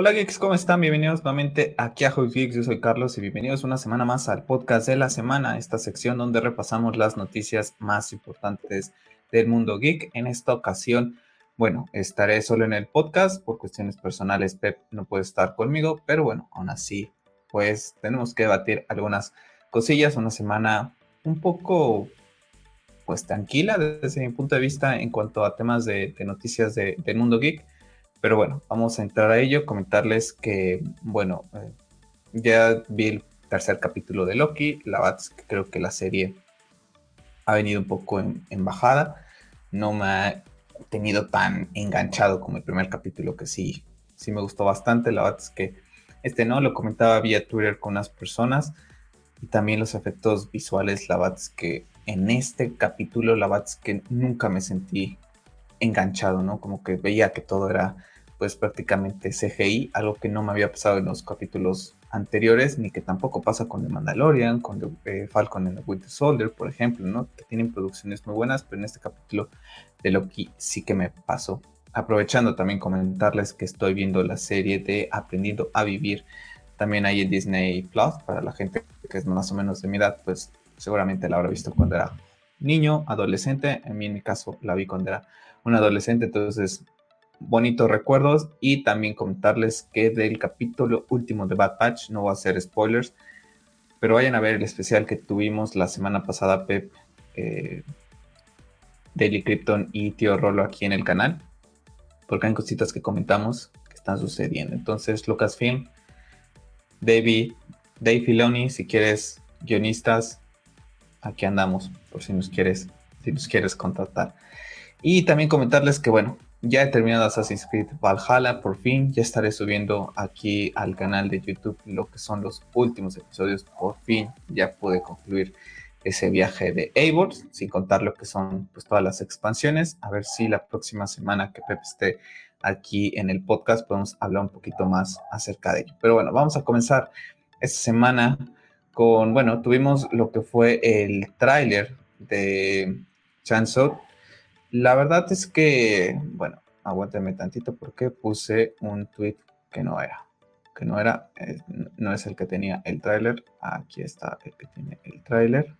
Hola geeks, ¿cómo están? Bienvenidos nuevamente aquí a Hobby Geeks. Yo soy Carlos y bienvenidos una semana más al podcast de la semana, esta sección donde repasamos las noticias más importantes del mundo geek. En esta ocasión, bueno, estaré solo en el podcast por cuestiones personales. Pep no puede estar conmigo, pero bueno, aún así, pues tenemos que debatir algunas cosillas. Una semana un poco, pues tranquila desde mi punto de vista en cuanto a temas de, noticias del mundo geek pero bueno, vamos a entrar a ello, comentarles que, bueno, eh, ya vi el tercer capítulo de Loki, la verdad es que creo que la serie ha venido un poco en, bajada, no me ha tenido tan enganchado como el primer capítulo que sí, sí me gustó bastante, la verdad es que este no, lo comentaba vía Twitter con unas personas y también los efectos visuales, la verdad es que en este capítulo la verdad es que nunca me sentí enganchado, ¿no? Como que veía que todo era pues prácticamente CGI, algo que no me había pasado en los capítulos anteriores, ni que tampoco pasa con The Mandalorian, con The, eh, Falcon and the Winter Soldier, por ejemplo, ¿no? Que tienen producciones muy buenas, pero en este capítulo de Loki sí que me pasó. Aprovechando también comentarles que estoy viendo la serie de Aprendiendo a Vivir, también hay en Disney Plus, para la gente que es más o menos de mi edad, pues seguramente la habrá visto cuando era niño, adolescente, en mi caso la vi cuando era un adolescente, entonces bonitos recuerdos y también contarles que del capítulo último de Bad Patch, no voy a hacer spoilers, pero vayan a ver el especial que tuvimos la semana pasada, Pep, eh, Daily Krypton y Tío Rolo aquí en el canal, porque hay cositas que comentamos que están sucediendo. Entonces, Lucasfilm, David, Dave Filoni, si quieres guionistas, aquí andamos, por si nos quieres, si nos quieres contratar. Y también comentarles que, bueno, ya he terminado Assassin's Creed Valhalla, por fin. Ya estaré subiendo aquí al canal de YouTube lo que son los últimos episodios. Por fin ya pude concluir ese viaje de Eivor, sin contar lo que son pues, todas las expansiones. A ver si la próxima semana que Pepe esté aquí en el podcast podemos hablar un poquito más acerca de ello. Pero bueno, vamos a comenzar esta semana con, bueno, tuvimos lo que fue el tráiler de Chansot la verdad es que, bueno, aguántame tantito porque puse un tweet que no era. Que no era, eh, no es el que tenía el tráiler. Aquí está el que tiene el tráiler.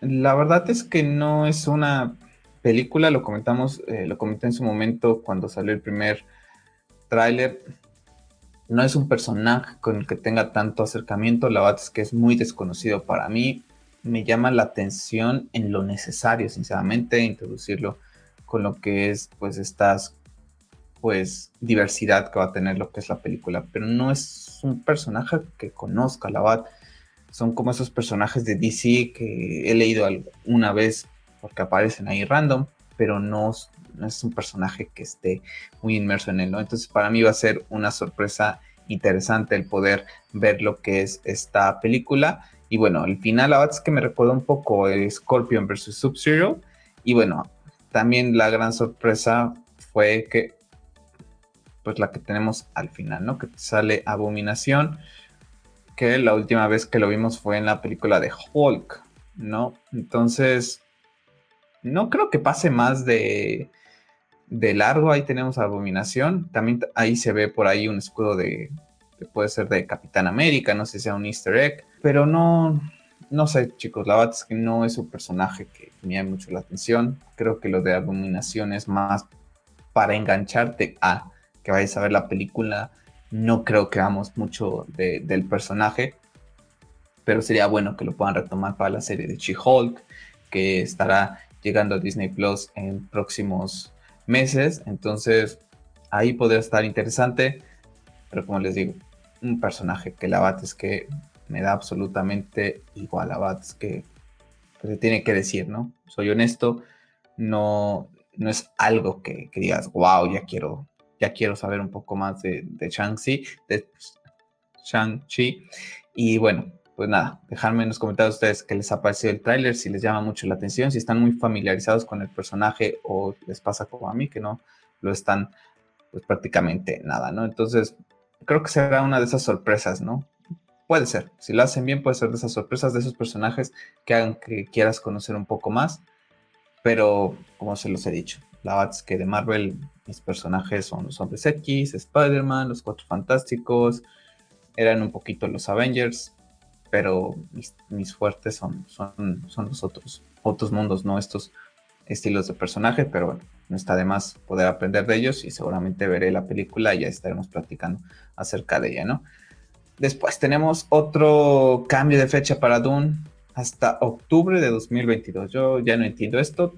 La verdad es que no es una película, lo comentamos, eh, lo comenté en su momento cuando salió el primer tráiler. No es un personaje con el que tenga tanto acercamiento, la verdad es que es muy desconocido para mí me llama la atención en lo necesario, sinceramente, introducirlo con lo que es, pues, estas, pues, diversidad que va a tener lo que es la película. Pero no es un personaje que conozca, la verdad. Son como esos personajes de DC que he leído una vez porque aparecen ahí random, pero no, no es un personaje que esté muy inmerso en él. Entonces, para mí va a ser una sorpresa interesante el poder ver lo que es esta película y bueno, el final, la verdad es que me recuerda un poco el Scorpion versus Sub-Zero. Y bueno, también la gran sorpresa fue que, pues la que tenemos al final, ¿no? Que sale Abominación, que la última vez que lo vimos fue en la película de Hulk, ¿no? Entonces, no creo que pase más de, de largo. Ahí tenemos Abominación. También ahí se ve por ahí un escudo de, que puede ser de Capitán América, no sé si sea un easter egg pero no, no sé, chicos, la verdad es que no es un personaje que me llame mucho la atención. Creo que lo de Abominación es más para engancharte a que vayas a ver la película. No creo que hagamos mucho del personaje, pero sería bueno que lo puedan retomar para la serie de She-Hulk, que estará llegando a Disney Plus en próximos meses. Entonces, ahí podría estar interesante, pero como les digo, un personaje que la verdad es que me da absolutamente igual a Bats que se tiene que decir, ¿no? Soy honesto, no, no es algo que, digas, wow, ya quiero, ya quiero saber un poco más de, de Shang-Chi, de Shang-Chi. Y bueno, pues nada, dejadme en los comentarios ustedes qué les ha parecido el tráiler, si les llama mucho la atención, si están muy familiarizados con el personaje o les pasa como a mí, que no lo están, pues prácticamente nada, ¿no? Entonces, creo que será una de esas sorpresas, ¿no? Puede ser, si lo hacen bien, puede ser de esas sorpresas, de esos personajes que hagan que quieras conocer un poco más. Pero, como se los he dicho, La verdad es que de Marvel mis personajes son los Hombres X, Spider-Man, los Cuatro Fantásticos, eran un poquito los Avengers, pero mis, fuertes son, son, son los otros, otros mundos, no estos estilos de personaje, pero bueno, no está de más poder aprender de ellos y seguramente veré la película y ya estaremos platicando acerca de ella, ¿no? Después tenemos otro cambio de fecha para Dune hasta octubre de 2022. Yo ya no entiendo esto,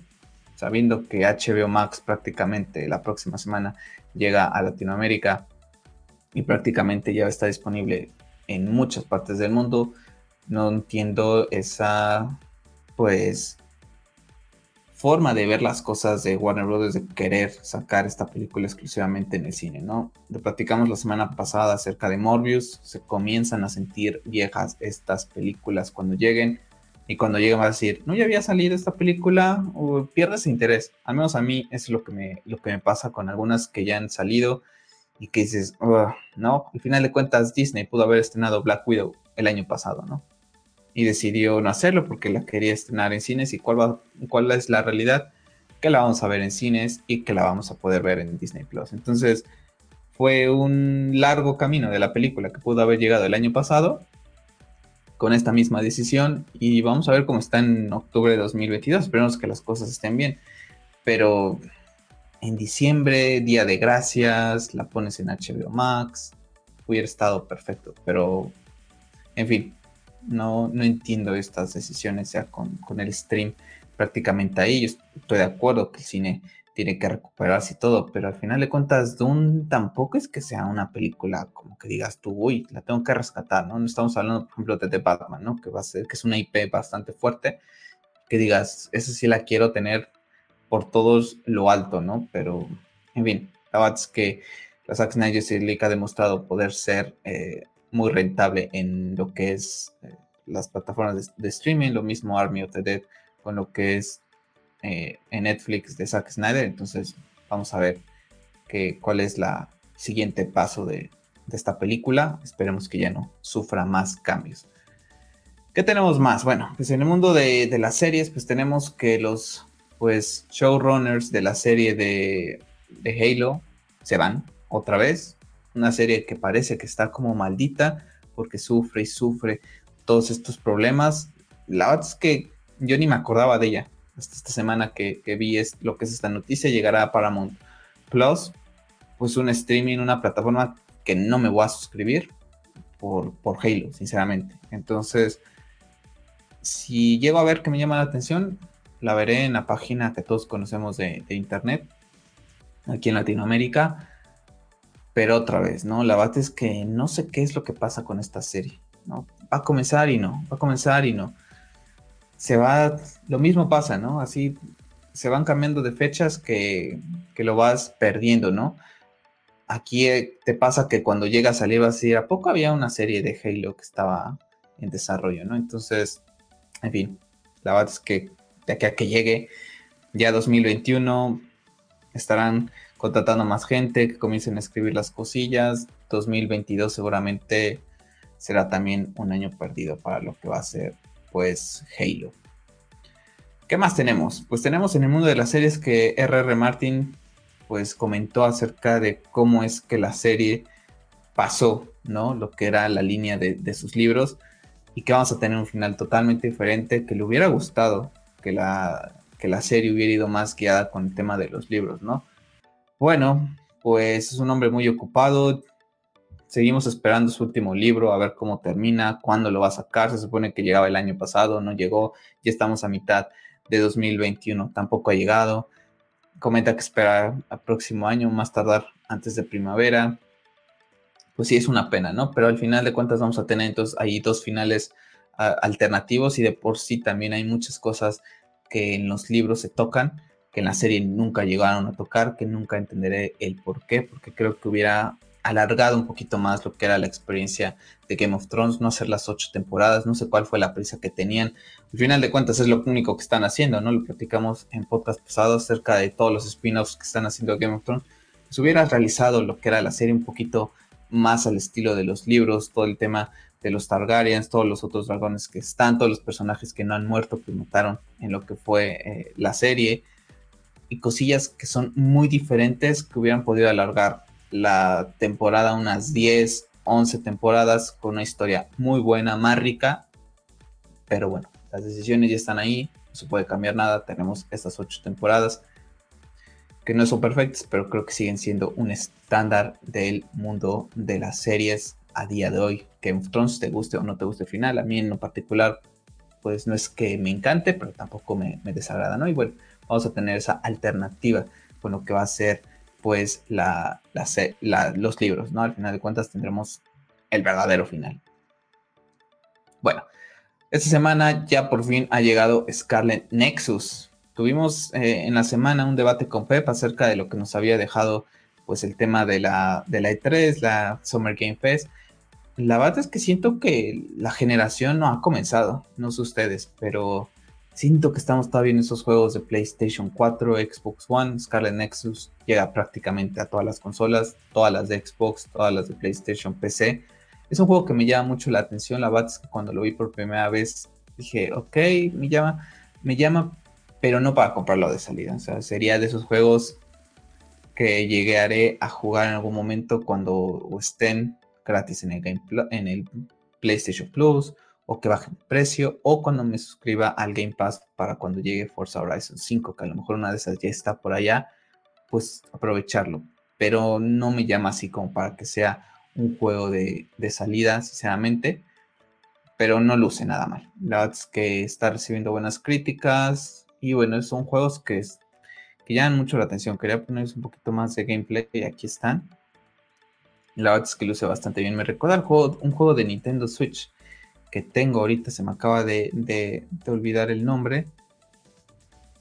sabiendo que HBO Max prácticamente la próxima semana llega a Latinoamérica y prácticamente ya está disponible en muchas partes del mundo. No entiendo esa, pues, forma de ver las cosas de Warner Bros. de querer sacar esta película exclusivamente en el cine, ¿no? Lo platicamos la semana pasada acerca de Morbius, se comienzan a sentir viejas estas películas cuando lleguen y cuando lleguen va a decir, no ya había salido esta película pierdes interés, al menos a mí es lo que me, lo que me pasa con algunas que ya han salido y que dices, no, al final de cuentas Disney pudo haber estrenado Black Widow el año pasado, ¿no? Y decidió no hacerlo porque la quería estrenar en cines y cuál, va, cuál es la realidad que la vamos a ver en cines y que la vamos a poder ver en Disney Plus. Entonces fue un largo camino de la película que pudo haber llegado el año pasado con esta misma decisión y vamos a ver cómo está en octubre de 2022. Esperemos que las cosas estén bien. Pero en diciembre, Día de Gracias, la pones en HBO Max, hubiera estado perfecto. Pero, en fin, no, no entiendo estas decisiones ya con, el stream prácticamente ahí. Yo estoy de acuerdo que el cine tiene que recuperarse y todo, pero al final de cuentas, Dune tampoco es que sea una película como que digas tú, uy, la tengo que rescatar, ¿no? No estamos hablando, por ejemplo, de The Batman, ¿no? Que va a ser, que es una IP bastante fuerte, que digas, esa sí la quiero tener por todos lo alto, ¿no? Pero, en fin, la verdad es que la Zack Snyder ha demostrado poder ser eh, muy rentable en lo que es eh, las plataformas de, streaming, lo mismo Army of the Dead con lo que es eh, en Netflix de Zack Snyder. Entonces, vamos a ver que, cuál es la siguiente paso de, esta película. Esperemos que ya no sufra más cambios. ¿Qué tenemos más? Bueno, pues en el mundo de, de las series, pues tenemos que los pues showrunners de la serie de, de Halo se van otra vez una serie que parece que está como maldita porque sufre y sufre todos estos problemas. La verdad es que yo ni me acordaba de ella. Hasta esta semana que, vi es, lo que es esta noticia, llegará a Paramount Plus, pues un streaming, una plataforma que no me voy a suscribir por, por Halo, sinceramente. Entonces, si llego a ver que me llama la atención, la veré en la página que todos conocemos de, de internet, aquí en Latinoamérica pero otra vez, ¿no? La verdad es que no sé qué es lo que pasa con esta serie, ¿no? Va a comenzar y no, va a comenzar y no. Se va, lo mismo pasa, ¿no? Así se van cambiando de fechas que, que lo vas perdiendo, ¿no? Aquí eh, te pasa que cuando llega a salir vas a decir, ¿a poco había una serie de Halo que estaba en desarrollo, ¿no? Entonces, en fin, la verdad es que de aquí a que llegue ya 2021 estarán contratando más gente, que comiencen a escribir las cosillas. 2022 seguramente será también un año perdido para lo que va a ser pues Halo. ¿Qué más tenemos? Pues tenemos en el mundo de las series que R.R. Martin pues comentó acerca de cómo es que la serie pasó, ¿no? Lo que era la línea de, sus libros y que vamos a tener un final totalmente diferente, que le hubiera gustado que la, que la serie hubiera ido más guiada con el tema de los libros, ¿no? Bueno, pues es un hombre muy ocupado. Seguimos esperando su último libro, a ver cómo termina, cuándo lo va a sacar. Se supone que llegaba el año pasado, no llegó. Ya estamos a mitad de 2021, tampoco ha llegado. Comenta que espera al próximo año, más tardar antes de primavera. Pues sí, es una pena, ¿no? Pero al final de cuentas vamos a tener entonces ahí dos finales alternativos y de por sí también hay muchas cosas que en los libros se tocan que en la serie nunca llegaron a tocar, que nunca entenderé el por qué, porque creo que hubiera alargado un poquito más lo que era la experiencia de Game of Thrones, no hacer las ocho temporadas, no sé cuál fue la prisa que tenían. Al final de cuentas es lo único que están haciendo, ¿no? Lo platicamos en podcast pasados acerca de todos los spin-offs que están haciendo Game of Thrones. Si hubiera realizado lo que era la serie un poquito más al estilo de los libros, todo el tema de los Targaryens, todos los otros dragones que están, todos los personajes que no han muerto, que mataron en lo que fue eh, la serie, y cosillas que son muy diferentes que hubieran podido alargar la temporada unas 10, 11 temporadas con una historia muy buena, más rica. Pero bueno, las decisiones ya están ahí, no se puede cambiar nada. Tenemos estas 8 temporadas que no son perfectas, pero creo que siguen siendo un estándar del mundo de las series a día de hoy. Que en Thrones te guste o no te guste el final, a mí en lo particular, pues no es que me encante, pero tampoco me, me desagrada, ¿no? Y bueno, vamos a tener esa alternativa con lo que va a ser pues los libros, ¿no? Al final de cuentas tendremos el verdadero final. Bueno, esta semana ya por fin ha llegado Scarlet Nexus. Tuvimos eh, en la semana un debate con Pep acerca de lo que nos había dejado pues el tema de la, de la E3, la Summer Game Fest. La verdad es que siento que la generación no ha comenzado, no sé ustedes, pero Siento que estamos todavía en esos juegos de PlayStation 4, Xbox One, Scarlet Nexus llega prácticamente a todas las consolas, todas las de Xbox, todas las de PlayStation, PC. Es un juego que me llama mucho la atención. La verdad cuando lo vi por primera vez dije, ok, me llama, me llama, pero no para comprarlo de salida. O sea, sería de esos juegos que llegaré a jugar en algún momento cuando estén gratis en el, en el PlayStation Plus o que baje el precio, o cuando me suscriba al Game Pass para cuando llegue Forza Horizon 5, que a lo mejor una de esas ya está por allá, pues aprovecharlo. Pero no me llama así como para que sea un juego de, salida, sinceramente. Pero no luce nada mal. La verdad es que está recibiendo buenas críticas. Y bueno, son juegos que, que llaman mucho la atención. Quería ponerles un poquito más de gameplay y aquí están. La verdad es que luce bastante bien. Me recuerda juego, un juego de Nintendo Switch que tengo ahorita, se me acaba de, olvidar el nombre,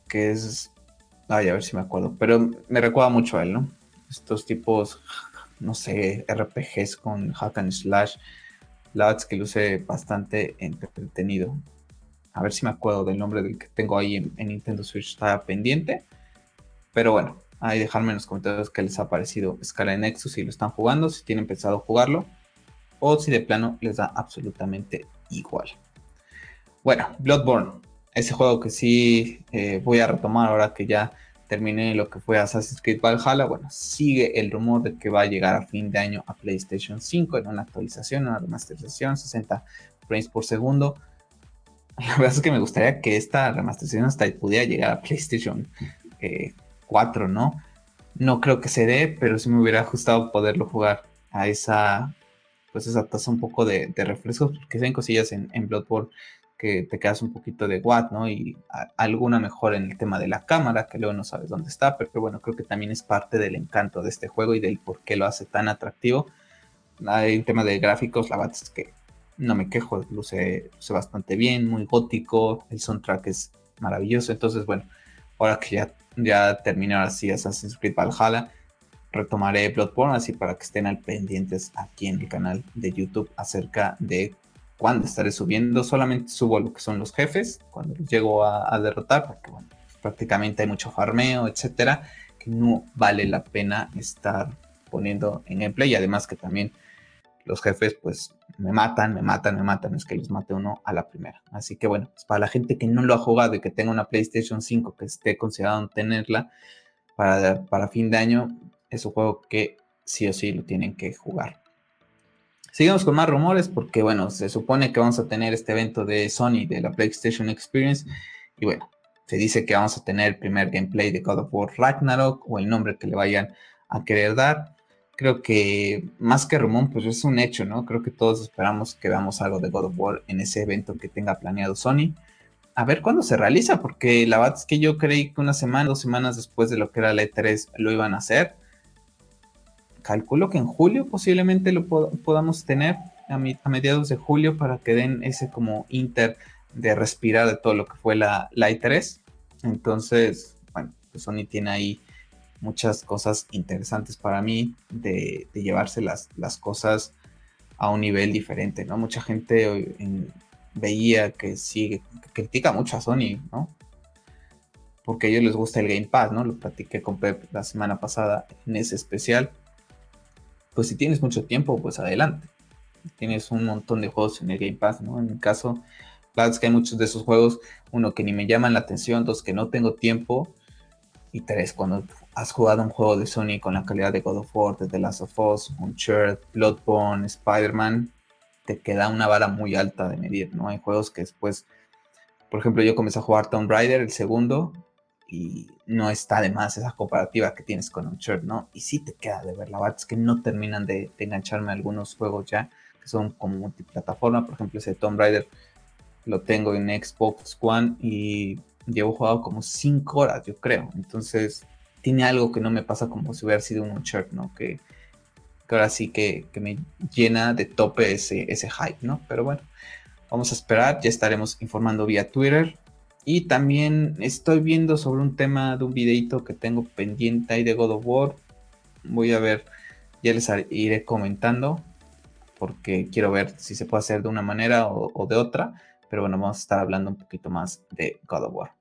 que es... Ay, a ver si me acuerdo, pero me recuerda mucho a él, ¿no? Estos tipos, no sé, RPGs con hack and slash, la que luce bastante entretenido. A ver si me acuerdo del nombre del que tengo ahí en, en Nintendo Switch, está pendiente. Pero bueno, ahí dejarme en los comentarios qué les ha parecido Scala Nexus si lo están jugando, si tienen pensado jugarlo o si de plano les da absolutamente igual. Bueno, Bloodborne, ese juego que sí eh, voy a retomar ahora que ya terminé lo que fue Assassin's Creed Valhalla. Bueno, sigue el rumor de que va a llegar a fin de año a PlayStation 5 en una actualización, una remasterización, 60 frames por segundo. La verdad es que me gustaría que esta remasterización hasta pudiera llegar a PlayStation 4, eh, ¿no? No creo que se dé, pero sí me hubiera gustado poderlo jugar a esa pues esa tasa un poco de, refrescos, porque hay cosillas en, en, Bloodborne que te quedas un poquito de what, ¿no? Y alguna mejor en el tema de la cámara, que luego no sabes dónde está, pero, bueno, creo que también es parte del encanto de este juego y del por qué lo hace tan atractivo. En tema de gráficos, la verdad es que no me quejo, luce, luce bastante bien, muy gótico, el soundtrack es maravilloso, entonces bueno, ahora que ya, ya terminé así Assassin's Creed Valhalla, retomaré Bloodborne, así para que estén al pendientes aquí en el canal de YouTube acerca de cuándo estaré subiendo. Solamente subo lo que son los jefes, cuando los llego a, derrotar, porque bueno, prácticamente hay mucho farmeo, etcétera, que no vale la pena estar poniendo en gameplay. Y además que también los jefes, pues me matan, me matan, me matan, es que los mate uno a la primera. Así que bueno, pues, para la gente que no lo ha jugado y que tenga una PlayStation 5 que esté considerando tenerla para, para fin de año, es un juego que sí o sí lo tienen que jugar. Seguimos con más rumores porque, bueno, se supone que vamos a tener este evento de Sony, de la PlayStation Experience. Y bueno, se dice que vamos a tener el primer gameplay de God of War Ragnarok o el nombre que le vayan a querer dar. Creo que más que rumor, pues es un hecho, ¿no? Creo que todos esperamos que veamos algo de God of War en ese evento que tenga planeado Sony. A ver cuándo se realiza, porque la verdad es que yo creí que una semana, dos semanas después de lo que era la E3 lo iban a hacer calculo que en julio posiblemente lo podamos tener a, mediados de julio para que den ese como inter de respirar de todo lo que fue la, la i3. Entonces, bueno, pues Sony tiene ahí muchas cosas interesantes para mí de, llevarse las, las, cosas a un nivel diferente, ¿no? Mucha gente veía que sigue, que critica mucho a Sony, ¿no? Porque a ellos les gusta el Game Pass, ¿no? Lo platiqué con Pep la semana pasada en ese especial pues si tienes mucho tiempo, pues adelante. Tienes un montón de juegos en el Game Pass, ¿no? En mi caso, la verdad es que hay muchos de esos juegos, uno que ni me llaman la atención, dos que no tengo tiempo, Y tres, cuando has jugado un juego de Sony con la calidad de God of War, de The Last of Us, Uncharted, Bloodborne, Spider-Man, te queda una vara muy alta de medir, ¿no? Hay juegos que después, por ejemplo, yo comencé a jugar Tomb Raider, el segundo, y no está de más esa comparativa que tienes con Uncharted, ¿no? Y sí te queda de ver, la verdad es que no terminan de, de engancharme algunos juegos ya, que son como multiplataforma, por ejemplo, ese Tomb Raider lo tengo en Xbox One y llevo jugado como 5 horas, yo creo. Entonces, tiene algo que no me pasa como si hubiera sido un Uncharted, ¿no? Que, ahora sí que, me llena de tope ese, ese hype, ¿no? Pero bueno, vamos a esperar, ya estaremos informando vía Twitter. Y también estoy viendo sobre un tema de un videito que tengo pendiente ahí de God of War. Voy a ver, ya les iré comentando porque quiero ver si se puede hacer de una manera o de otra. Pero bueno, vamos a estar hablando un poquito más de God of War.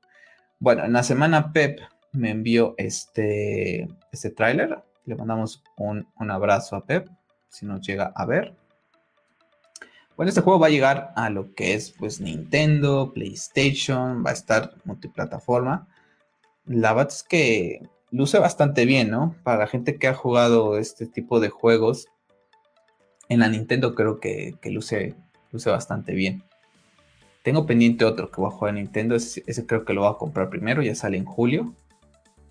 Bueno, en la semana Pep me envió este, este tráiler. Le mandamos un, abrazo a Pep, si nos llega a ver. Bueno, este juego va a llegar a lo que es pues Nintendo, PlayStation, va a estar multiplataforma. La verdad es que luce bastante bien, ¿no? Para la gente que ha jugado este tipo de juegos, en la Nintendo creo que, luce, luce bastante bien. Tengo pendiente otro que voy a jugar en Nintendo. Ese, creo que lo voy a comprar primero. Ya sale en julio.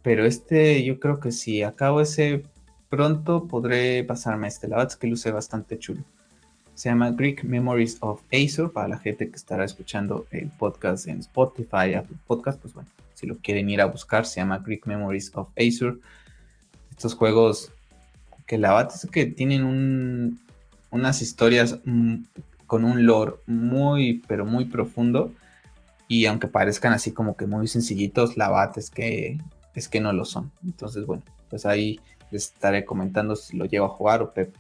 Pero este, yo creo que si acabo ese pronto, podré pasarme este. La verdad es que luce bastante chulo. Se llama Greek Memories of Acer. Para la gente que estará escuchando el podcast en Spotify, Apple Podcast, pues bueno, si lo quieren ir a buscar, se llama Greek Memories of Acer. Estos juegos que la verdad es que tienen unas historias con un lore muy, pero muy profundo. Y aunque parezcan así como que muy sencillitos, la bat es que, es que no lo son. Entonces, bueno, pues ahí les estaré comentando si lo llevo a jugar o Pep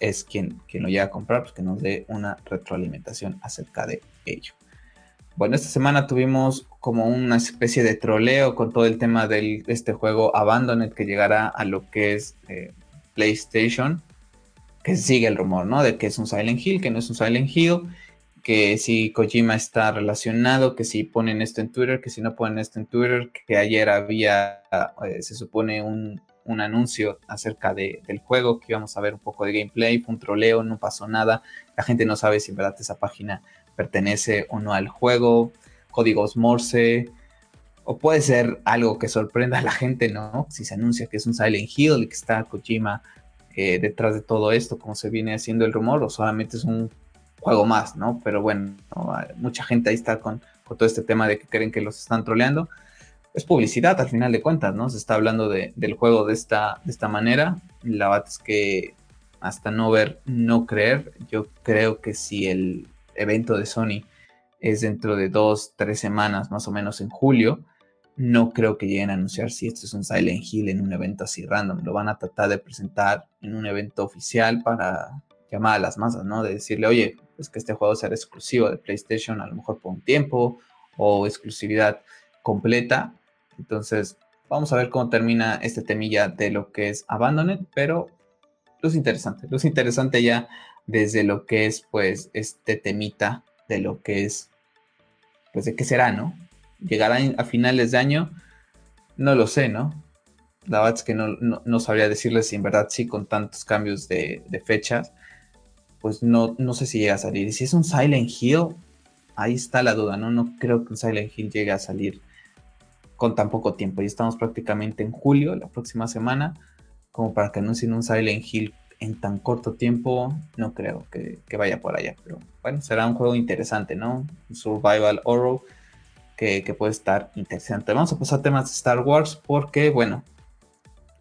es, quien, quien lo lleva a comprar, pues que nos dé una retroalimentación acerca de ello. Bueno, esta semana tuvimos como una especie de troleo con todo el tema de este juego Abandoned que llegará a lo que es eh, PlayStation que sigue el rumor, ¿no? De que es un Silent Hill, que no es un Silent Hill, que si Kojima está relacionado, que si ponen esto en Twitter, que si no ponen esto en Twitter, que ayer había, eh, se supone, un, anuncio acerca del juego, que íbamos a ver un poco de gameplay, un troleo, no pasó nada, la gente no sabe si en verdad esa página pertenece o no al juego, códigos Morse, o puede ser algo que sorprenda a la gente, ¿no? Si se anuncia que es un Silent Hill y que está Kojima eh, detrás de todo esto, como se viene haciendo el rumor, o solamente es un juego más, ¿no? Pero bueno, mucha gente ahí está con, todo este tema de que creen que los están troleando. Es publicidad al final de cuentas, ¿no? Se está hablando del juego de esta, de esta manera. La verdad es que hasta no ver, no creer, yo creo que si el evento de Sony es dentro de dos, tres semanas, más o menos en julio, no creo que lleguen a anunciar si esto es un Silent Hill en un evento así random. Lo van a tratar de presentar en un evento oficial para llamar a las masas, ¿no? De decirle, oye, es que este juego será exclusivo de PlayStation a lo mejor por un tiempo o exclusividad completa. Entonces, vamos a ver cómo termina este temilla de lo que es Abandoned, pero es interesante, es interesante ya desde lo que es, pues, este temita de lo que es, pues, de qué será, ¿no? llegará a finales de año, no lo sé, ¿no? La verdad es que no, sabría decirles si en verdad sí con tantos cambios de, fechas, pues no, no sé si llega a salir. Y si es un Silent Hill, ahí está la duda, ¿no? No creo que un Silent Hill llegue a salir con tan poco tiempo. Ya estamos prácticamente en julio, la próxima semana, como para que anuncien un Silent Hill en tan corto tiempo, no creo que, que vaya por allá. Pero bueno, será un juego interesante, ¿no? Survival horror que, puede estar interesante. Vamos a pasar a temas de Star Wars porque, bueno,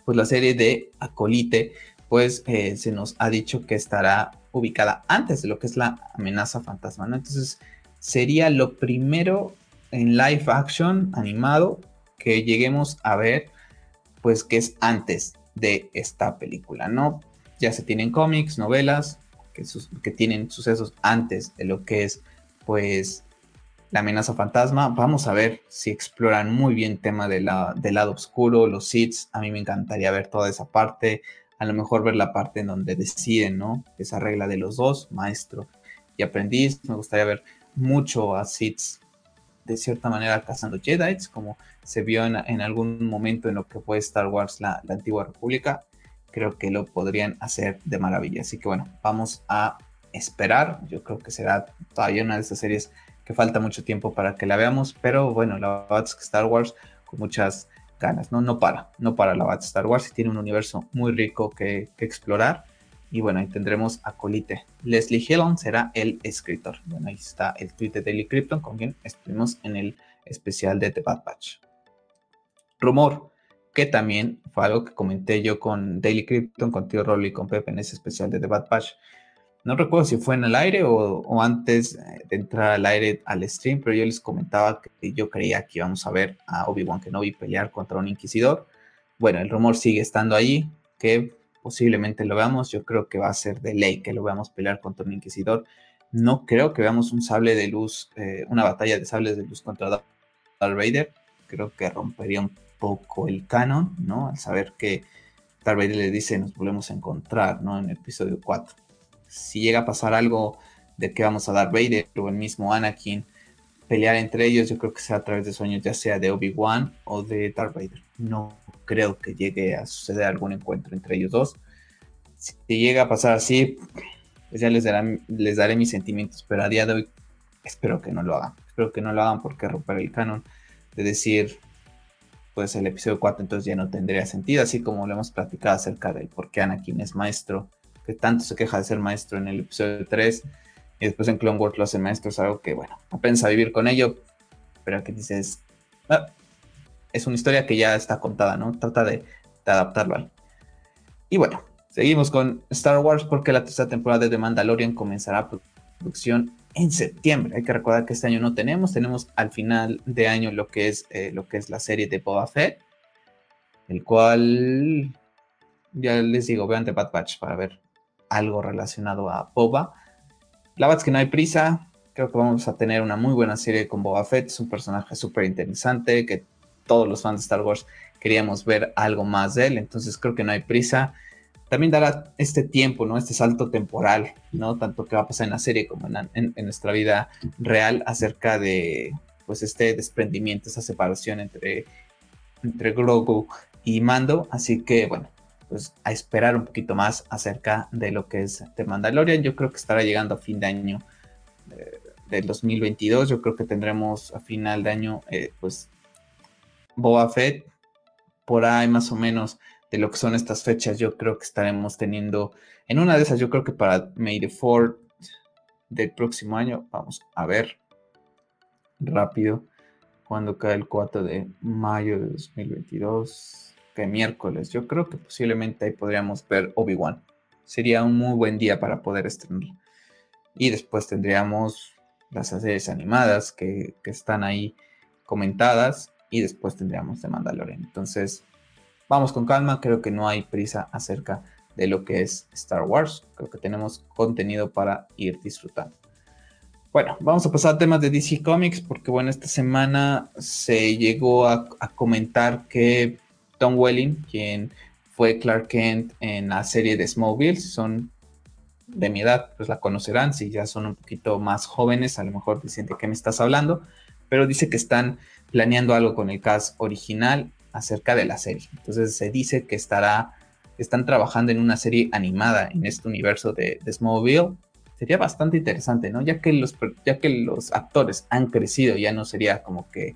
pues la serie de Acolite, pues eh, se nos ha dicho que estará ubicada antes de lo que es la amenaza fantasma, ¿no? Entonces sería lo primero en live action animado que lleguemos a ver, pues que es antes de esta película, ¿no? Ya se tienen cómics, novelas, que, tienen sucesos antes de lo que es, pues, la amenaza fantasma. Vamos a ver si exploran muy bien tema de la, del lado oscuro, los Siths. A mí me encantaría ver toda esa parte. A lo mejor ver la parte en donde deciden, ¿no? Esa regla de los dos, maestro y aprendiz. Me gustaría ver mucho a Siths de cierta manera cazando Jedi, como se vio en, algún momento en lo que fue Star Wars, la, la antigua república, creo que lo podrían hacer de maravilla. Así que bueno, vamos a esperar. Yo creo que será todavía una de esas series que falta mucho tiempo para que la veamos, pero bueno, la verdad es que Star Wars con muchas ganas, ¿no? No para, no para la verdad Star Wars y tiene un universo muy rico que, explorar. Y bueno, ahí tendremos a Colite. Leslie Hillon será el escritor. Bueno, ahí está el tweet de Daily Krypton con quien estuvimos en el especial de The Bad Batch. Rumor, que también fue algo que comenté yo con Daily Krypton, con Tío Rolly y con Pepe en ese especial de The Bad Batch. No recuerdo si fue en el aire o, antes de entrar al aire al stream, pero yo les comentaba que yo creía que íbamos a ver a Obi-Wan Kenobi pelear contra un inquisidor. Bueno, el rumor sigue estando ahí, que posiblemente lo veamos. Yo creo que va a ser de ley que lo veamos pelear contra un inquisidor. No creo que veamos un sable de luz, eh, una batalla de sables de luz contra Darth Vader. Creo que rompería un poco el canon, ¿no? Al saber que Darth Vader le dice nos volvemos a encontrar, ¿no? En el episodio 4 si llega a pasar algo de que vamos a dar Vader o el mismo Anakin pelear entre ellos, yo creo que sea a través de sueños, ya sea de Obi-Wan o de Darth Vader. No creo que llegue a suceder algún encuentro entre ellos dos. Si llega a pasar así, pues ya les, les daré mis sentimientos, pero a día de hoy espero que no lo hagan. Espero que no lo hagan porque romper el canon de decir, pues el episodio 4 entonces ya no tendría sentido, así como lo hemos platicado acerca de por qué Anakin es maestro que tanto se queja de ser maestro en el episodio 3 y después en Clone Wars lo hace maestro, es algo que, bueno, apenas a vivir con ello, pero que dices, ah, es una historia que ya está contada, ¿no? Trata de, adaptarlo ahí. Y bueno, seguimos con Star Wars porque la tercera temporada de The Mandalorian comenzará producción en septiembre. Hay que recordar que este año no tenemos, tenemos al final de año lo que es, eh, lo que es la serie de Boba Fett, el cual ya les digo, vean The Bad Batch para ver algo relacionado a Boba. La verdad es que no hay prisa. Creo que vamos a tener una muy buena serie con Boba Fett. Es un personaje súper interesante que todos los fans de Star Wars queríamos ver algo más de él. Entonces creo que no hay prisa. También dará este tiempo, ¿no? Este salto temporal, ¿no? Tanto que va a pasar en la serie como en, nuestra vida real acerca de, pues, este desprendimiento, esa separación entre, entre Grogu y Mando. Así que, bueno, pues a esperar un poquito más acerca de lo que es The Mandalorian. Yo creo que estará llegando a fin de año eh, del 2022. Yo creo que tendremos a final de año, eh, pues, Boba Fett. Por ahí más o menos de lo que son estas fechas, yo creo que estaremos teniendo en una de esas, yo creo que para May the 4 del próximo año, vamos a ver rápido cuando cae el 4 de mayo de 2022 miércoles. Yo creo que posiblemente ahí podríamos ver Obi-Wan. Sería un muy buen día para poder estrenar. Y después tendríamos las series animadas que, están ahí comentadas. Y después tendríamos de Mandalorian. Entonces, vamos con calma. Creo que no hay prisa acerca de lo que es Star Wars. Creo que tenemos contenido para ir disfrutando. Bueno, vamos a pasar a temas de DC Comics porque bueno, esta semana se llegó a comentar que Tom Welling, quien fue Clark Kent en la serie de Smallville, si son de mi edad, pues la conocerán, si ya son un poquito más jóvenes, a lo mejor dicen de qué me estás hablando, pero dice que están planeando algo con el cast original acerca de la serie. Entonces se dice que estará, están trabajando en una serie animada en este universo de, de Smallville. Sería bastante interesante, ¿no? Ya que, los, ya que los actores han crecido, ya no sería como que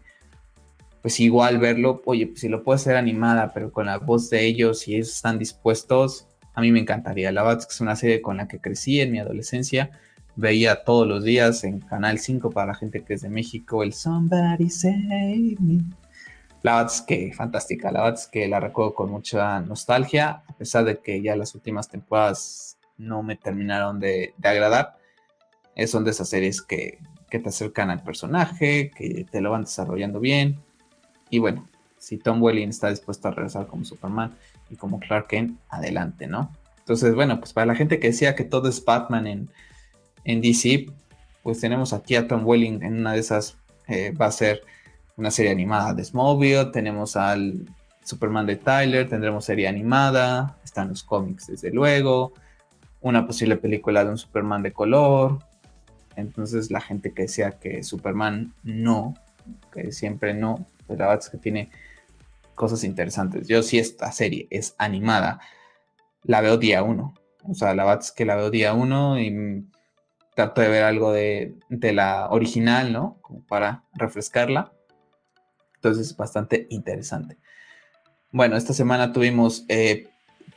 pues igual verlo, oye, pues si lo puedo hacer animada, pero con la voz de ellos y ellos están dispuestos, a mí me encantaría. La verdad que es una serie con la que crecí en mi adolescencia. Veía todos los días en Canal 5 para la gente que es de México el Somebody Save Me. La verdad es que fantástica, la verdad es que la recuerdo con mucha nostalgia, a pesar de que ya las últimas temporadas no me terminaron de, agradar. Es, son de esas series que, que te acercan al personaje, que te lo van desarrollando bien y bueno, si Tom Welling está dispuesto a regresar como Superman y como Clark Kent, adelante, ¿no? Entonces, bueno, pues para la gente que decía que todo es Batman en, en DC, pues tenemos aquí a Tom Welling en una de esas, eh, va a ser una serie animada de Smallville, tenemos al Superman de Tyler, tendremos serie animada, están los cómics desde luego, una posible película de un Superman de color, entonces la gente que decía que Superman no que siempre no, pero la verdad que tiene cosas interesantes. Yo si esta serie es animada, la veo día uno. O sea, la verdad que la veo día uno y trato de ver algo de, la original, ¿no? Como para refrescarla. Entonces es bastante interesante. Bueno, esta semana tuvimos eh,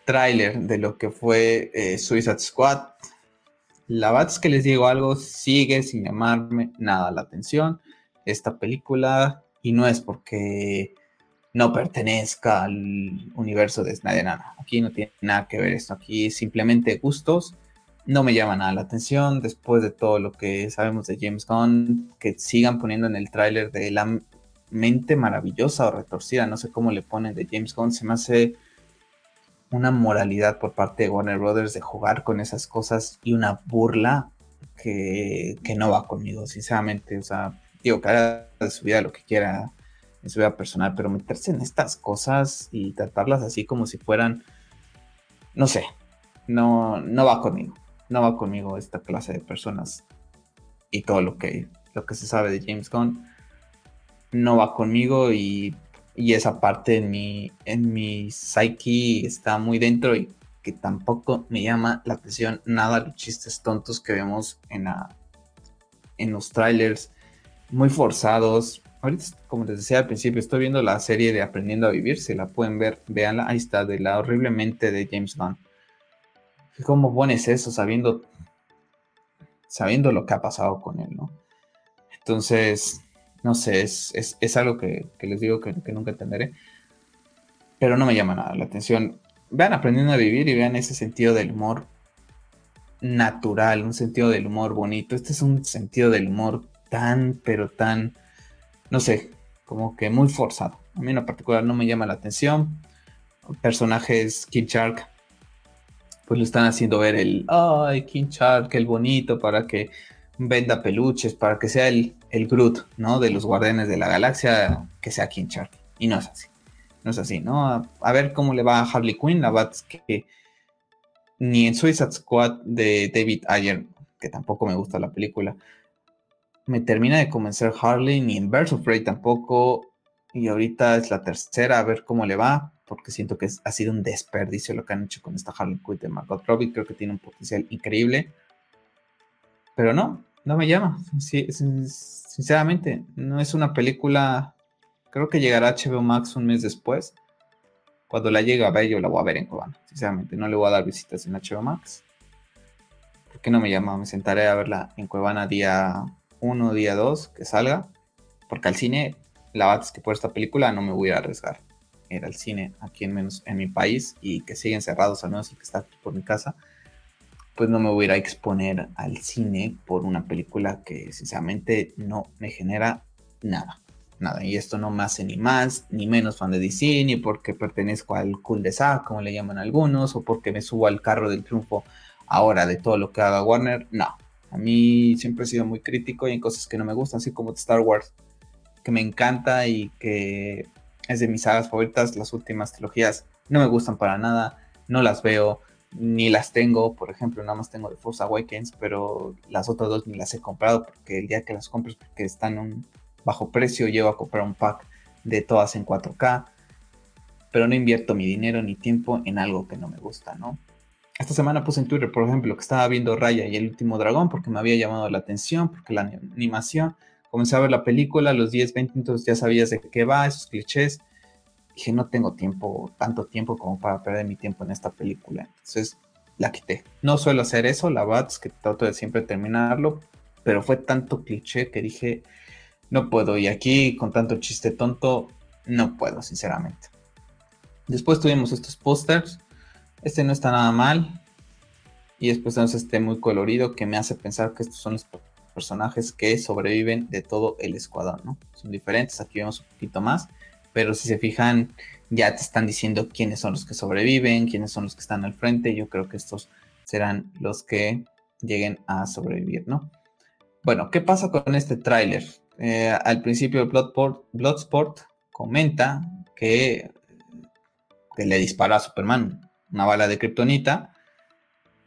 tráiler de lo que fue eh, Suicide Squad. La verdad es que les digo algo, sigue sin llamarme nada la atención esta película y no es porque no pertenezca al universo de Snyder. Aquí no tiene nada que ver esto, aquí simplemente gustos no me llama nada la atención después de todo lo que sabemos de James Gunn, que sigan poniendo en el tráiler de la mente maravillosa o retorcida, no sé cómo le ponen de James Gunn, se me hace una moralidad por parte de Warner Brothers de jugar con esas cosas y una burla que, que no va conmigo, sinceramente, o sea, digo, cada de su vida lo que quiera en su vida personal, pero meterse en estas cosas y tratarlas así como si fueran, no sé, no, no va conmigo no va conmigo esta clase de personas y todo lo que, lo que se sabe de James Gunn no va conmigo y, esa parte en mi, en mi psyche está muy dentro y que tampoco me llama la atención nada los chistes tontos que vemos en, la, en los trailers muy forzados. Ahorita, como les decía al principio, estoy viendo la serie de Aprendiendo a Vivir, si la pueden ver, véanla, ahí está, de la horriblemente de James Gunn. ¿Cómo pones eso sabiendo, sabiendo lo que ha pasado con él, no? Entonces, no sé, es, algo que, les digo que, nunca entenderé, pero no me llama nada la atención. Vean aprendiendo a vivir y vean ese sentido del humor natural, un sentido del humor bonito. Este es un sentido del humor tan, pero tan, no sé, como que muy forzado. A mí en particular no me llama la atención. Personajes Kid Shark pues lo están haciendo ver el, ay, King Shark, el bonito, para que venda peluches, para que sea el, el Groot, ¿no? De los Guardianes de la Galaxia, que sea King Shark. Y no es así. No es así, ¿no? A, ver cómo le va a Harley Quinn. La es que ni en Suicide Squad de David Ayer, que tampoco me gusta la película, me termina de convencer Harley, ni en Birds of Prey tampoco. Y ahorita es la tercera, a ver cómo le va porque siento que ha sido un desperdicio lo que han hecho con esta Harley Quinn de Margot Robbie. Creo que tiene un potencial increíble. Pero no, no me llama. sinceramente, no es una película. Creo que llegará a HBO Max un mes después. Cuando la llegue a ver, yo la voy a ver en Cubana. Sinceramente, no le voy a dar visitas en HBO Max. Porque no me llama. Me sentaré a verla en Cuevana día 1, día 2, que salga. Porque al cine, la verdad es que por esta película no me voy a arriesgar ir al cine aquí en menos en mi país y que siguen cerrados al menos y que está por mi casa, pues no me voy a ir a exponer al cine por una película que sinceramente no me genera nada. Nada, y esto no me hace ni más ni menos fan de DC, ni porque pertenezco al cool de Sack, como le llaman algunos, o porque me subo al carro del triunfo ahora de todo lo que haga Warner. No, a mí siempre he sido muy crítico y hay cosas que no me gustan, así como Star Wars, que me encanta y que es de mis sagas favoritas, las últimas trilogías no me gustan para nada, no las veo, ni las tengo, por ejemplo, nada más tengo The Force Awakens, pero las otras dos ni las he comprado porque el día que las compres porque están un bajo precio, llevo a comprar un pack de todas en 4K, pero no invierto mi dinero ni tiempo en algo que no me gusta, ¿no? Esta semana puse en Twitter, por ejemplo, que estaba viendo Raya y el último dragón porque me había llamado la atención, porque la animación comencé a ver la película, los 10, 20 minutos ya sabías de qué va, esos clichés. Dije, no tengo tiempo, tanto tiempo como para perder mi tiempo en esta película. Entonces la quité. No suelo hacer eso, la verdad es que trato de siempre terminarlo, pero fue tanto cliché que dije, no puedo. Y aquí, con tanto chiste tonto, no puedo, sinceramente. Después tuvimos estos pósters. Este no está nada mal. Y después tenemos este muy colorido que me hace pensar que estos son los personajes que sobreviven de todo el escuadrón, ¿no? Son diferentes, aquí vemos un poquito más, pero si se fijan, ya te están diciendo quiénes son los que sobreviven, quiénes son los que están al frente, yo creo que estos serán los que lleguen a sobrevivir, ¿no? Bueno, ¿qué pasa con este tráiler? Eh, al principio Bloodsport, comenta que, que le dispara a Superman una bala de kriptonita,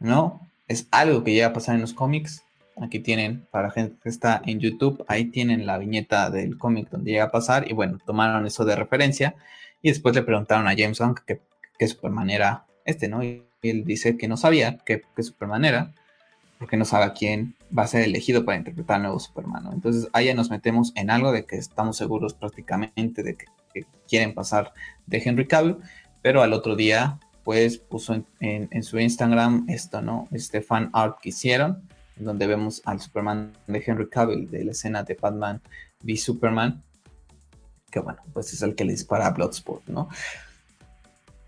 ¿no? Es algo que llega a pasar en los cómics, Aquí tienen, para la gente que está en YouTube, ahí tienen la viñeta del cómic donde llega a pasar. Y bueno, tomaron eso de referencia. Y después le preguntaron a James Gunn que, que Superman era este, ¿no? Y él dice que no sabía que, que Superman era, porque no sabe quién va a ser elegido para interpretar al nuevo Superman. Entonces ahí ya nos metemos en algo de que estamos seguros prácticamente de que, quieren pasar de Henry Cavill, pero al otro día, pues puso en, su Instagram esto, ¿no? Este fan art que hicieron, donde vemos al Superman de Henry Cavill de la escena de Batman v Superman, que bueno, pues es el que le dispara a Bloodsport, ¿no?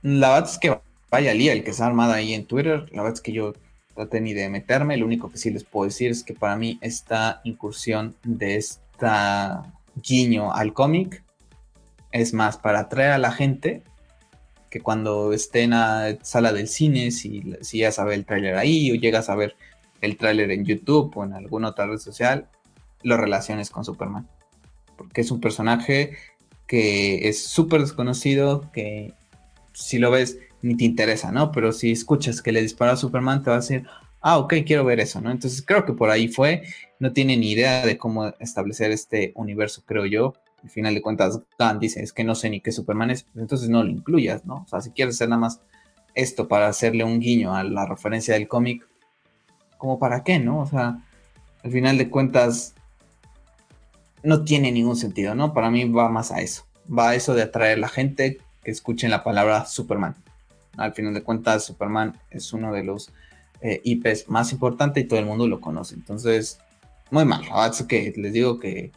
La verdad es que vaya lía el que está armada ahí en Twitter, la verdad es que yo traté ni de meterme, lo único que sí les puedo decir es que para mí esta incursión de esta guiño al cómic es más para atraer a la gente que cuando esté en la sala del cine, si, si ya sabe el tráiler ahí o llegas a ver el tráiler en YouTube o en alguna otra red social, lo relaciones con Superman. Porque es un personaje que es súper desconocido, que si lo ves ni te interesa, ¿no? Pero si escuchas que le dispara a Superman, te va a decir, ah, ok, quiero ver eso, ¿no? Entonces creo que por ahí fue, no tiene ni idea de cómo establecer este universo, creo yo. Al final de cuentas, Gunn dice, es que no sé ni qué Superman es, pues entonces no lo incluyas, ¿no? O sea, si quieres hacer nada más esto para hacerle un guiño a la referencia del cómic, como para qué, ¿no? O sea, al final de cuentas, no tiene ningún sentido, ¿no? Para mí va más a eso. Va a eso de atraer a la gente que escuchen la palabra Superman. Al final de cuentas, Superman es uno de los eh, IPs más importantes y todo el mundo lo conoce. Entonces, muy mal. es que les digo que,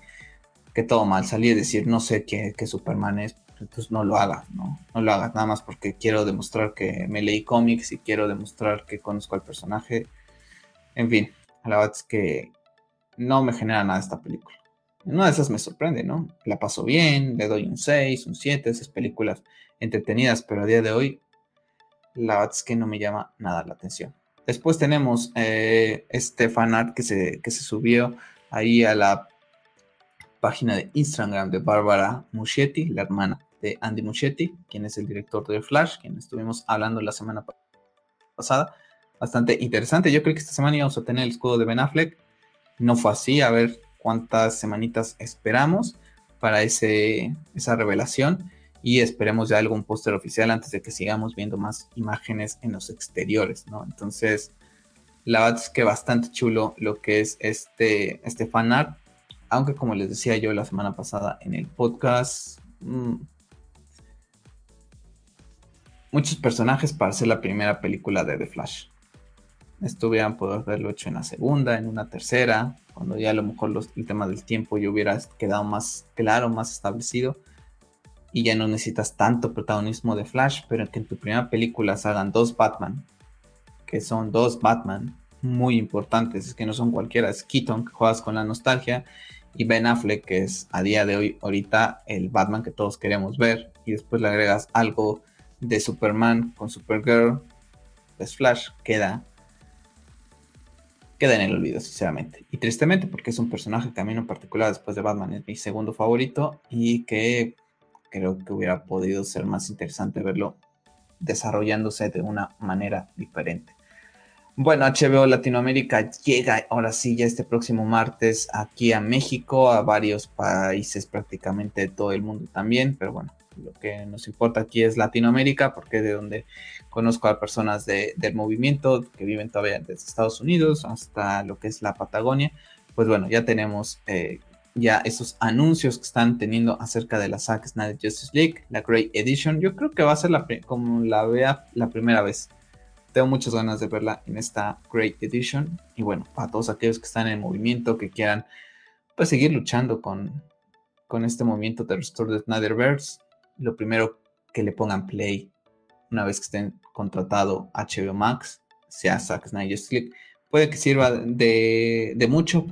que todo mal. Salir y decir no sé qué, Superman es, entonces no lo hagas, ¿no? No lo hagas nada más porque quiero demostrar que me leí cómics y quiero demostrar que conozco al personaje. En fin, la verdad es que no me genera nada esta película. Una de esas me sorprende, ¿no? La paso bien, le doy un 6, un 7, esas películas entretenidas, pero a día de hoy la verdad es que no me llama nada la atención. Después tenemos eh, este fanart que se, que se subió ahí a la página de Instagram de Bárbara Muschietti, la hermana de Andy Muschietti, quien es el director de Flash, quien estuvimos hablando la semana pasada. Bastante interesante. Yo creo que esta semana íbamos a tener el escudo de Ben Affleck. No fue así. A ver cuántas semanitas esperamos para ese, esa revelación y esperemos ya algún póster oficial antes de que sigamos viendo más imágenes en los exteriores, ¿no? Entonces, la verdad es que bastante chulo lo que es este, este fan art, aunque como les decía yo la semana pasada en el podcast, mm, muchos personajes para ser la primera película de The Flash. Esto hubieran podido haberlo hecho en la segunda, en una tercera, cuando ya a lo mejor el tema del tiempo ya hubiera quedado más claro, más establecido y ya no necesitas tanto protagonismo de Flash, pero que en tu primera película salgan dos Batman, que son dos Batman muy importantes, es que no son cualquiera, es Keaton, que juegas con la nostalgia, y Ben Affleck, que es a día de hoy, ahorita, el Batman que todos queremos ver, y después le agregas algo de Superman con Supergirl, pues Flash queda queda en el olvido, sinceramente. Y tristemente, porque es un personaje que a mí en particular, después de Batman, es mi segundo favorito y que creo que hubiera podido ser más interesante verlo desarrollándose de una manera diferente. Bueno, HBO Latinoamérica llega ahora sí ya este próximo martes aquí a México, a varios países prácticamente de todo el mundo también, pero bueno, lo que nos importa aquí es Latinoamérica porque es de donde conozco a personas del movimiento que viven todavía desde Estados Unidos hasta lo que es la Patagonia. Pues bueno, ya tenemos eh, ya esos anuncios que están teniendo acerca de la Zack Snyder Justice League, la Great Edition. Yo creo que va a ser la como la vea la primera vez. Tengo muchas ganas de verla en esta Great Edition. Y bueno, para todos aquellos que están en movimiento, que quieran pues seguir luchando con, con este movimiento de Restore the Snyderverse, lo primero que le pongan play una vez que estén contratado HBO Max, sea Zack Snyder Justice League, puede que sirva de, de mucho,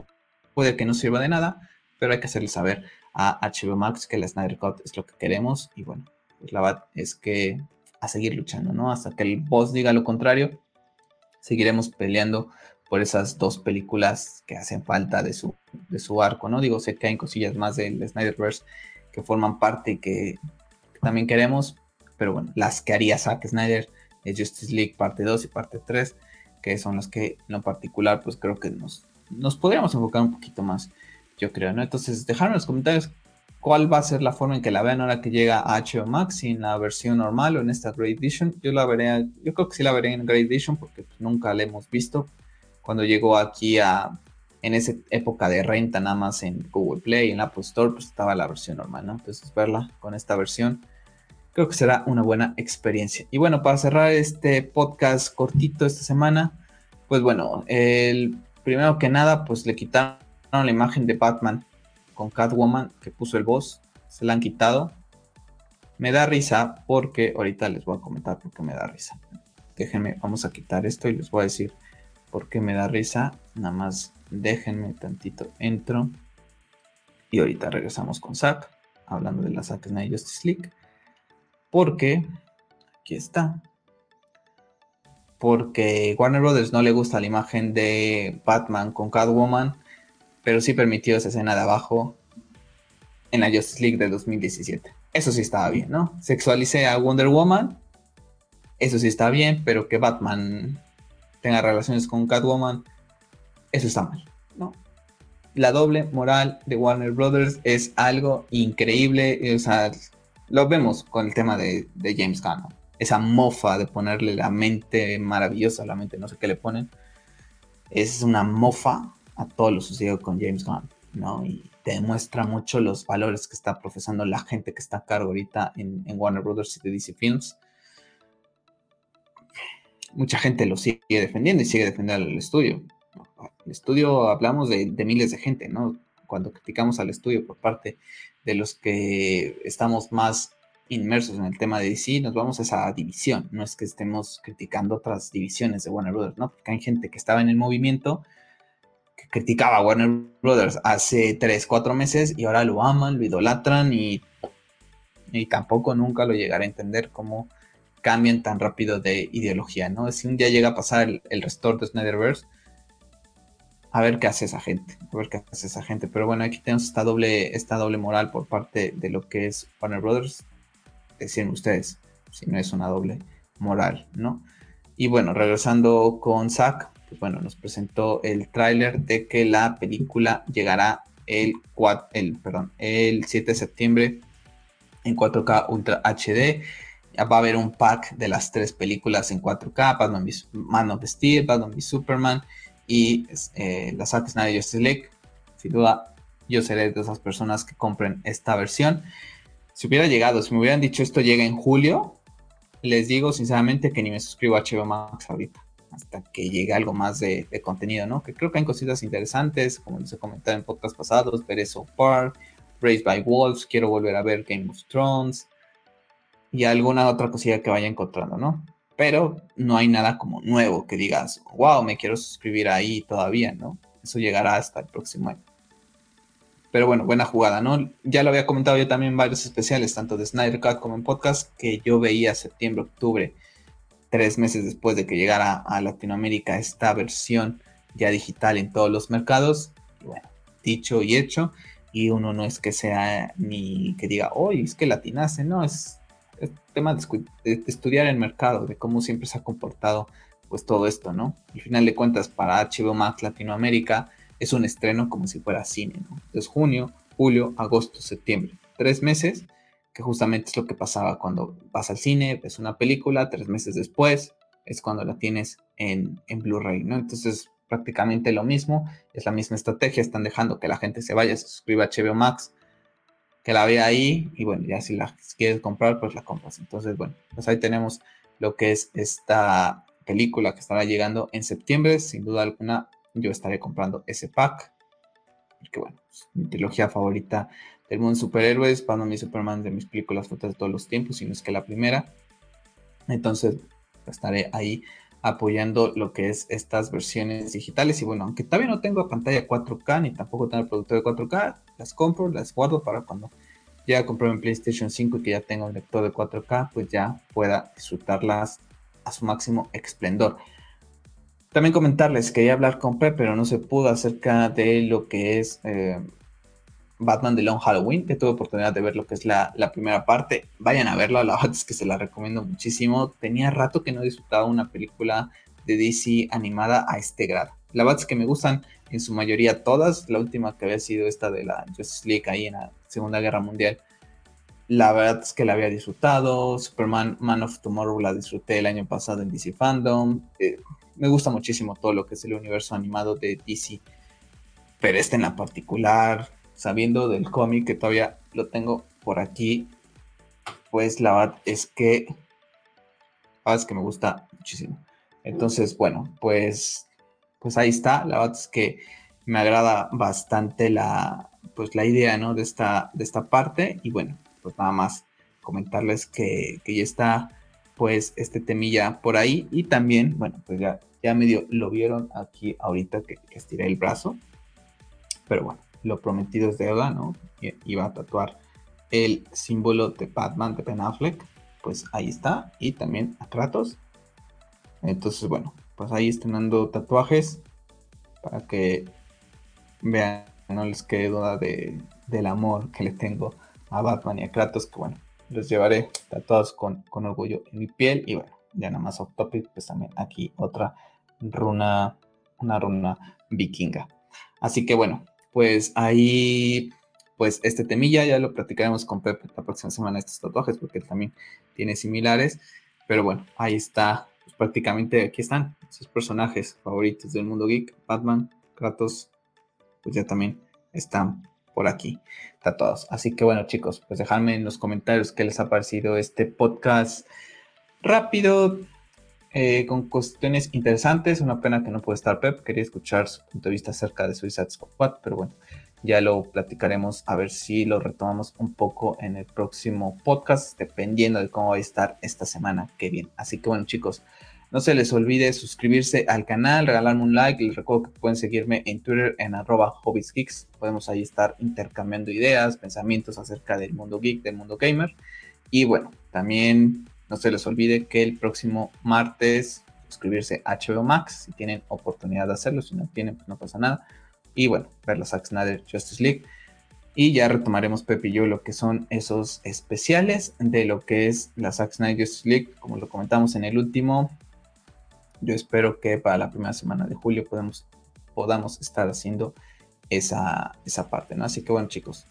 puede que no sirva de nada, pero hay que hacerle saber a HBO Max que la Snyder Cut es lo que queremos y bueno, pues la verdad es que a seguir luchando, ¿no? Hasta que el boss diga lo contrario, seguiremos peleando por esas dos películas que hacen falta de su, de su arco, ¿no? Digo, sé que hay cosillas más del Snyderverse que forman parte y que, también queremos, pero bueno, las que haría Zack Snyder es Justice League parte 2 y parte 3, que son las que en lo particular pues creo que nos nos podríamos enfocar un poquito más, yo creo, ¿no? Entonces, dejar en los comentarios cuál va a ser la forma en que la vean ahora que llega a HBO Max, en la versión normal o en esta Great Edition. Yo la veré, yo creo que sí la veré en Great Edition porque pues, nunca la hemos visto. Cuando llegó aquí a, en esa época de renta nada más en Google Play, en Apple Store, pues estaba la versión normal, ¿no? Entonces verla con esta versión creo que será una buena experiencia. Y bueno, para cerrar este podcast cortito esta semana, pues bueno, el primero que nada, pues le quitaron la imagen de Batman con Catwoman que puso el boss, se la han quitado. Me da risa porque ahorita les voy a comentar por qué me da risa. Déjenme, vamos a quitar esto y les voy a decir por qué me da risa. Nada más déjenme tantito entro. Y ahorita regresamos con Zack, hablando de la Zack Snyder Justice League. Porque, aquí está. Porque Warner Brothers no le gusta la imagen de Batman con Catwoman pero sí permitió esa escena de abajo en la Justice League del 2017. Eso sí estaba bien, ¿no? Sexualicé a Wonder Woman, eso sí está bien, pero que Batman tenga relaciones con Catwoman, eso está mal, ¿no? La doble moral de Warner Brothers es algo increíble, o sea, lo vemos con el tema de, James Gunn, esa mofa de ponerle la mente maravillosa, la mente no sé qué le ponen, es una mofa a todo lo sucedido con James Gunn, ¿no? Y te demuestra mucho los valores que está profesando la gente que está a cargo ahorita en, Warner Brothers y de DC Films. Mucha gente lo sigue defendiendo y sigue defendiendo al estudio. El estudio hablamos de, de miles de gente, ¿no? Cuando criticamos al estudio por parte de los que estamos más inmersos en el tema de DC, nos vamos a esa división. No es que estemos criticando otras divisiones de Warner Brothers, ¿no? Porque hay gente que estaba en el movimiento criticaba a Warner Brothers hace 3, 4 meses y ahora lo aman, lo idolatran y, y tampoco nunca lo llegaré a entender cómo cambian tan rápido de ideología, ¿no? Si un día llega a pasar el, el restore de Snyderverse, a ver qué hace esa gente, a ver qué hace esa gente. Pero bueno, aquí tenemos esta doble, esta doble moral por parte de lo que es Warner Brothers. Deciden ustedes, si no es una doble moral, ¿no? Y bueno, regresando con Zack, bueno, nos presentó el tráiler de que la película llegará el, el, perdón, el 7 de septiembre en 4K Ultra HD. Va a haber un pack de las tres películas en 4K, Batman Man of Steel, Batman v Superman y eh, la Zack Snyder Justice League. Sin duda, yo seré de esas personas que compren esta versión. Si hubiera llegado, si me hubieran dicho esto llega en julio, les digo sinceramente que ni me suscribo a HBO Max ahorita hasta que llegue algo más de, contenido, ¿no? Que creo que hay cositas interesantes, como les he comentado en podcast pasados, So Park, Raised by Wolves, quiero volver a ver Game of Thrones y alguna otra cosilla que vaya encontrando, ¿no? Pero no hay nada como nuevo que digas, wow, me quiero suscribir ahí todavía, ¿no? Eso llegará hasta el próximo año. Pero bueno, buena jugada, ¿no? Ya lo había comentado yo también en varios especiales, tanto de Snyder Cut como en podcast, que yo veía septiembre, octubre tres meses después de que llegara a Latinoamérica esta versión ya digital en todos los mercados. bueno, dicho y hecho. Y uno no es que sea ni que diga, hoy es que latinace, no, es, tema de, estudiar el mercado, de cómo siempre se ha comportado pues todo esto, ¿no? Al final de cuentas, para HBO Max Latinoamérica es un estreno como si fuera cine, ¿no? Es junio, julio, agosto, septiembre. Tres meses que justamente es lo que pasaba cuando vas al cine, ves una película, tres meses después es cuando la tienes en, Blu-ray, ¿no? Entonces, prácticamente lo mismo, es la misma estrategia, están dejando que la gente se vaya, se suscriba a HBO Max, que la vea ahí, y bueno, ya si la quieres comprar, pues la compras. Entonces, bueno, pues ahí tenemos lo que es esta película que estará llegando en septiembre, sin duda alguna, yo estaré comprando ese pack, porque bueno, es mi trilogía favorita el mundo de superhéroes, Batman y Superman de mis películas favoritas de todos los tiempos, si no es que la primera. Entonces estaré ahí apoyando lo que es estas versiones digitales. Y bueno, aunque todavía no tengo pantalla 4K ni tampoco tengo el productor de 4K, las compro, las guardo para cuando ya compré mi PlayStation 5 y que ya tengo un lector de 4K, pues ya pueda disfrutarlas a su máximo esplendor. También comentarles, quería hablar con Pep, pero no se pudo acerca de lo que es eh, Batman de Long Halloween, que tuve oportunidad de ver lo que es la, primera parte. Vayan a verla, la verdad es que se la recomiendo muchísimo. Tenía rato que no disfrutaba una película de DC animada a este grado. La verdad es que me gustan en su mayoría todas. La última que había sido esta de la Justice League ahí en la Segunda Guerra Mundial. La verdad es que la había disfrutado. Superman Man of Tomorrow la disfruté el año pasado en DC Fandom. Eh, me gusta muchísimo todo lo que es el universo animado de DC. Pero este en la particular, sabiendo del cómic que todavía lo tengo por aquí, pues la verdad es que, la es que me gusta muchísimo. Entonces, bueno, pues, pues ahí está. La verdad es que me agrada bastante la, pues la idea, ¿no? De esta, de esta parte. Y bueno, pues nada más comentarles que, ya está, pues, este temilla por ahí. Y también, bueno, pues ya, ya medio lo vieron aquí ahorita que, estiré el brazo. Pero bueno, lo prometido es deuda, ¿no? Iba a tatuar el símbolo de Batman de Ben Affleck. Pues ahí está. Y también a Kratos. Entonces, bueno, pues ahí estrenando tatuajes para que vean, no les quede duda de, del amor que le tengo a Batman y a Kratos, que bueno, los llevaré tatuados con, con orgullo en mi piel. Y bueno, ya nada más off topic, pues también aquí otra runa, una runa vikinga. Así que bueno, pues ahí, pues este temilla ya lo platicaremos con Pepe la próxima semana, estos tatuajes, porque también tiene similares. Pero bueno, ahí está pues prácticamente aquí están sus personajes favoritos del mundo geek, Batman, Kratos, pues ya también están por aquí tatuados. Así que bueno chicos, pues dejadme en los comentarios qué les ha parecido este podcast rápido, eh, con cuestiones interesantes. Una pena que no puede estar Pep, quería escuchar su punto de vista acerca de Suicide Squad, pero bueno, ya lo platicaremos a ver si lo retomamos un poco en el próximo podcast, dependiendo de cómo va a estar esta semana que viene. Así que bueno, chicos, no se les olvide suscribirse al canal, regalarme un like. Les recuerdo que pueden seguirme en Twitter en arroba hobbiesgeeks. Podemos ahí estar intercambiando ideas, pensamientos acerca del mundo geek, del mundo gamer. Y bueno, también no se les olvide que el próximo martes suscribirse a HBO Max si tienen oportunidad de hacerlo. Si no tienen, pues no pasa nada y bueno, ver la Zack Snyder Justice League. Y ya retomaremos Pepe y yo lo que son esos especiales de lo que es la Zack Snyder Justice League, como lo comentamos en el último. Yo espero que para la primera semana de julio podamos, estar haciendo esa, esa parte, ¿no? Así que bueno, chicos,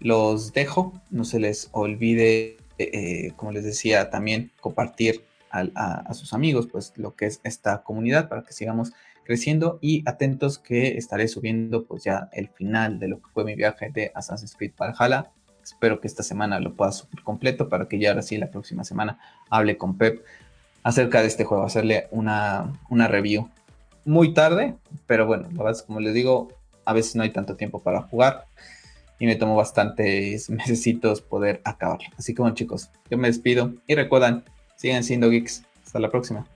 los dejo. No se les olvide, eh, como les decía, también compartir a, sus amigos, pues lo que es esta comunidad para que sigamos creciendo y atentos que estaré subiendo pues ya el final de lo que fue mi viaje de Assassin's Creed Valhalla. Espero que esta semana lo pueda subir completo para que ya ahora sí la próxima semana hable con Pep acerca de este juego, hacerle una, una review muy tarde, pero bueno, la verdad es como les digo, a veces no hay tanto tiempo para jugar y me tomo bastantes meses poder acabarlo. Así que bueno chicos, yo me despido y recuerdan, sigan siendo geeks. Hasta la próxima.